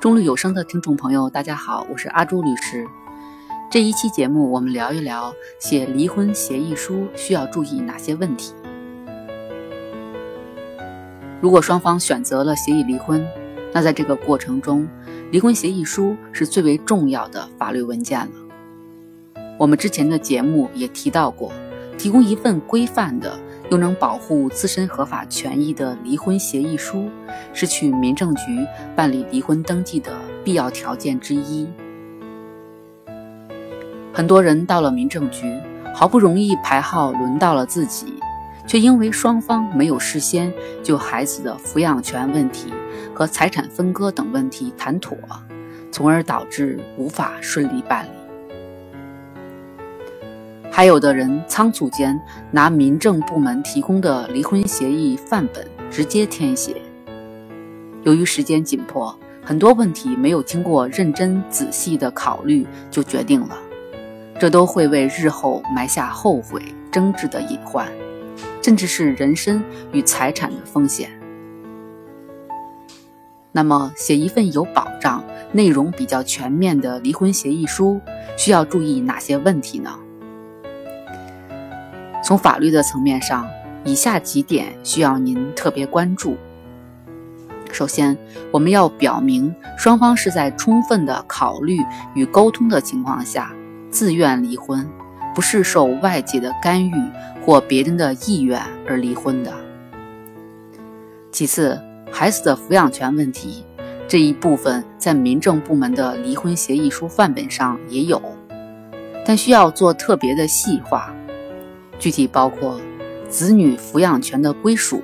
中律有声的听众朋友，大家好，我是阿朱律师。这一期节目，我们聊一聊写离婚协议书需要注意哪些问题。如果双方选择了协议离婚，那在这个过程中，离婚协议书是最为重要的法律文件了。我们之前的节目也提到过，提供一份规范的。又能保护自身合法权益的离婚协议书，是去民政局办理离婚登记的必要条件之一。很多人到了民政局，好不容易排号轮到了自己，却因为双方没有事先就孩子的抚养权问题和财产分割等问题谈妥，从而导致无法顺利办理。还有的人仓促间拿民政部门提供的离婚协议范本直接填写，由于时间紧迫，很多问题没有经过认真仔细的考虑就决定了，这都会为日后埋下后悔争执的隐患，甚至是人身与财产的风险。那么，写一份有保障、内容比较全面的离婚协议书，需要注意哪些问题呢？从法律的层面上，以下几点需要您特别关注。首先，我们要表明双方是在充分的考虑与沟通的情况下自愿离婚，不是受外界的干预或别人的意愿而离婚的。其次，孩子的抚养权问题这一部分在民政部门的离婚协议书范本上也有，但需要做特别的细化。具体包括子女抚养权的归属，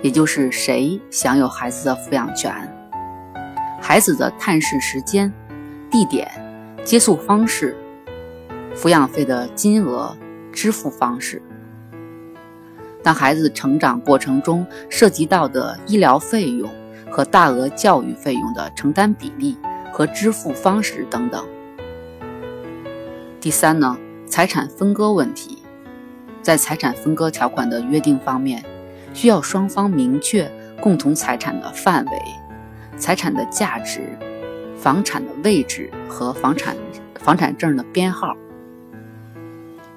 也就是谁享有孩子的抚养权；孩子的探视时间、地点、接送方式、抚养费的金额、支付方式。当孩子成长过程中涉及到的医疗费用和大额教育费用的承担比例和支付方式等等。第三呢，财产分割问题。在财产分割条款的约定方面，需要双方明确共同财产的范围、财产的价值、房产的位置和房产房产证的编号、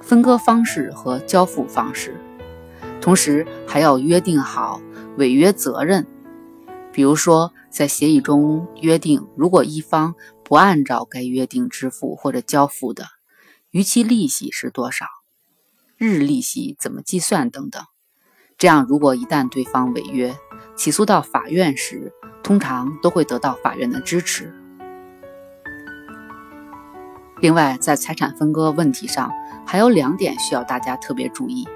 分割方式和交付方式。同时，还要约定好违约责任，比如说在协议中约定，如果一方不按照该约定支付或者交付的，逾期利息是多少。日利息怎么计算等等，这样如果一旦对方违约，起诉到法院时，通常都会得到法院的支持。另外，在财产分割问题上，还有两点需要大家特别注意：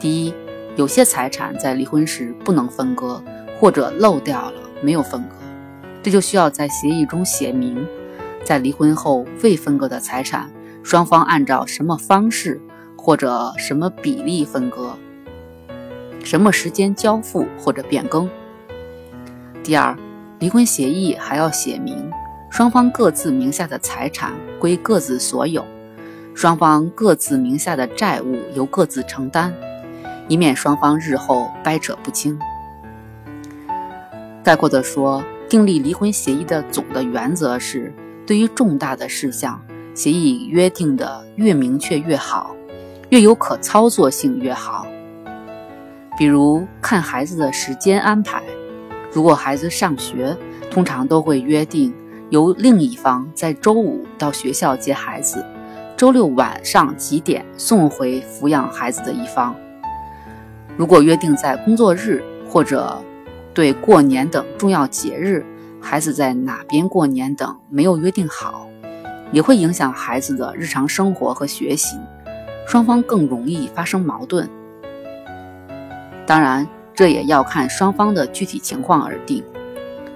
第一，有些财产在离婚时不能分割，或者漏掉了没有分割，这就需要在协议中写明，在离婚后未分割的财产，双方按照什么方式。或者什么比例分割，什么时间交付或者变更。第二，离婚协议还要写明，双方各自名下的财产归各自所有，双方各自名下的债务由各自承担，以免双方日后掰扯不清。概括地说，订立离婚协议的总的原则是，对于重大的事项，协议约定的越明确越好。越有可操作性越好。比如看孩子的时间安排，如果孩子上学，通常都会约定由另一方在周五到学校接孩子，周六晚上几点送回抚养孩子的一方。如果约定在工作日或者对过年等重要节日，孩子在哪边过年等没有约定好，也会影响孩子的日常生活和学习。双方更容易发生矛盾，当然，这也要看双方的具体情况而定。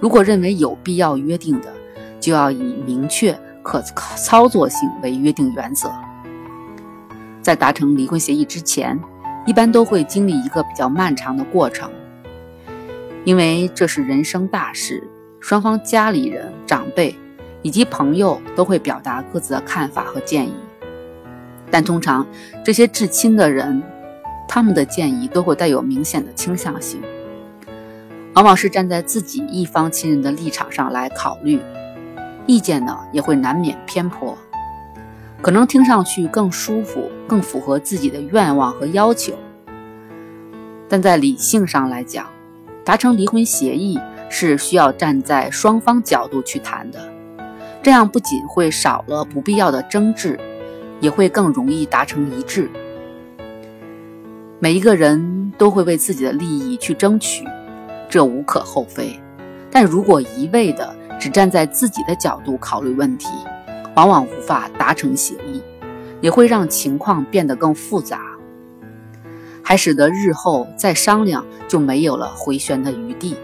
如果认为有必要约定的，就要以明确可操作性为约定原则。在达成离婚协议之前，一般都会经历一个比较漫长的过程，因为这是人生大事，双方家里人、长辈以及朋友都会表达各自的看法和建议。但通常，这些至亲的人，他们的建议都会带有明显的倾向性。往往是站在自己一方亲人的立场上来考虑，意见呢也会难免偏颇，可能听上去更舒服，更符合自己的愿望和要求。但在理性上来讲，达成离婚协议是需要站在双方角度去谈的，这样不仅会少了不必要的争执，也会更容易达成一致。每一个人都会为自己的利益去争取。这无可厚非，但如果一味的只站在自己的角度考虑问题，往往无法达成协议，也会让情况变得更复杂，还使得日后再商量就没有了回旋的余地。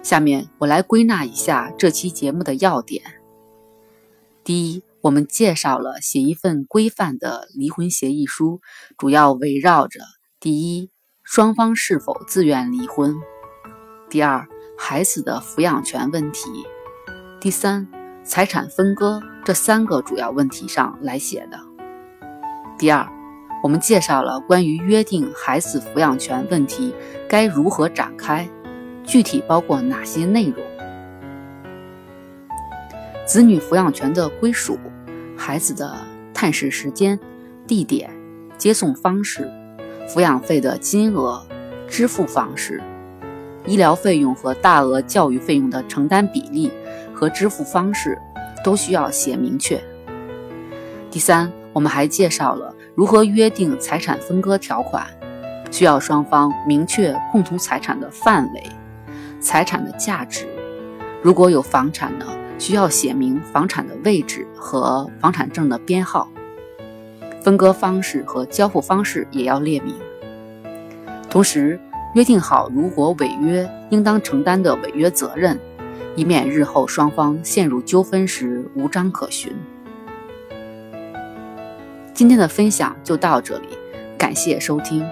下面我来归纳一下这期节目的要点：第一，我们介绍了写一份规范的离婚协议书，主要围绕着第一。双方是否自愿离婚？第二，孩子的抚养权问题；第三，财产分割这三个主要问题上来写的。第二，我们介绍了关于约定孩子抚养权问题该如何展开，具体包括哪些内容？子女抚养权的归属、孩子的探视时间、地点、接送方式。抚养费的金额、支付方式、医疗费用和大额教育费用的承担比例和支付方式都需要写明确。第三，我们还介绍了如何约定财产分割条款，需要双方明确共同财产的范围、财产的价值。如果有房产呢，需要写明房产的位置和房产证的编号。分割方式和交付方式也要列明，同时约定好如果违约应当承担的违约责任，以免日后双方陷入纠纷时无章可循。今天的分享就到这里，感谢收听。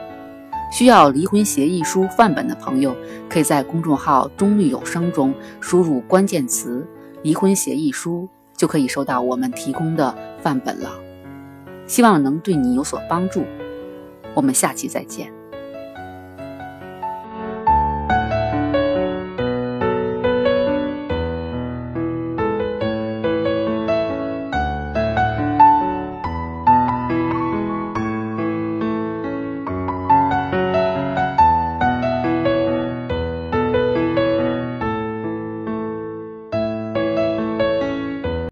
需要离婚协议书范本的朋友，可以在公众号“中律有声”中输入关键词“离婚协议书”，就可以收到我们提供的范本了。希望能对你有所帮助，我们下期再见。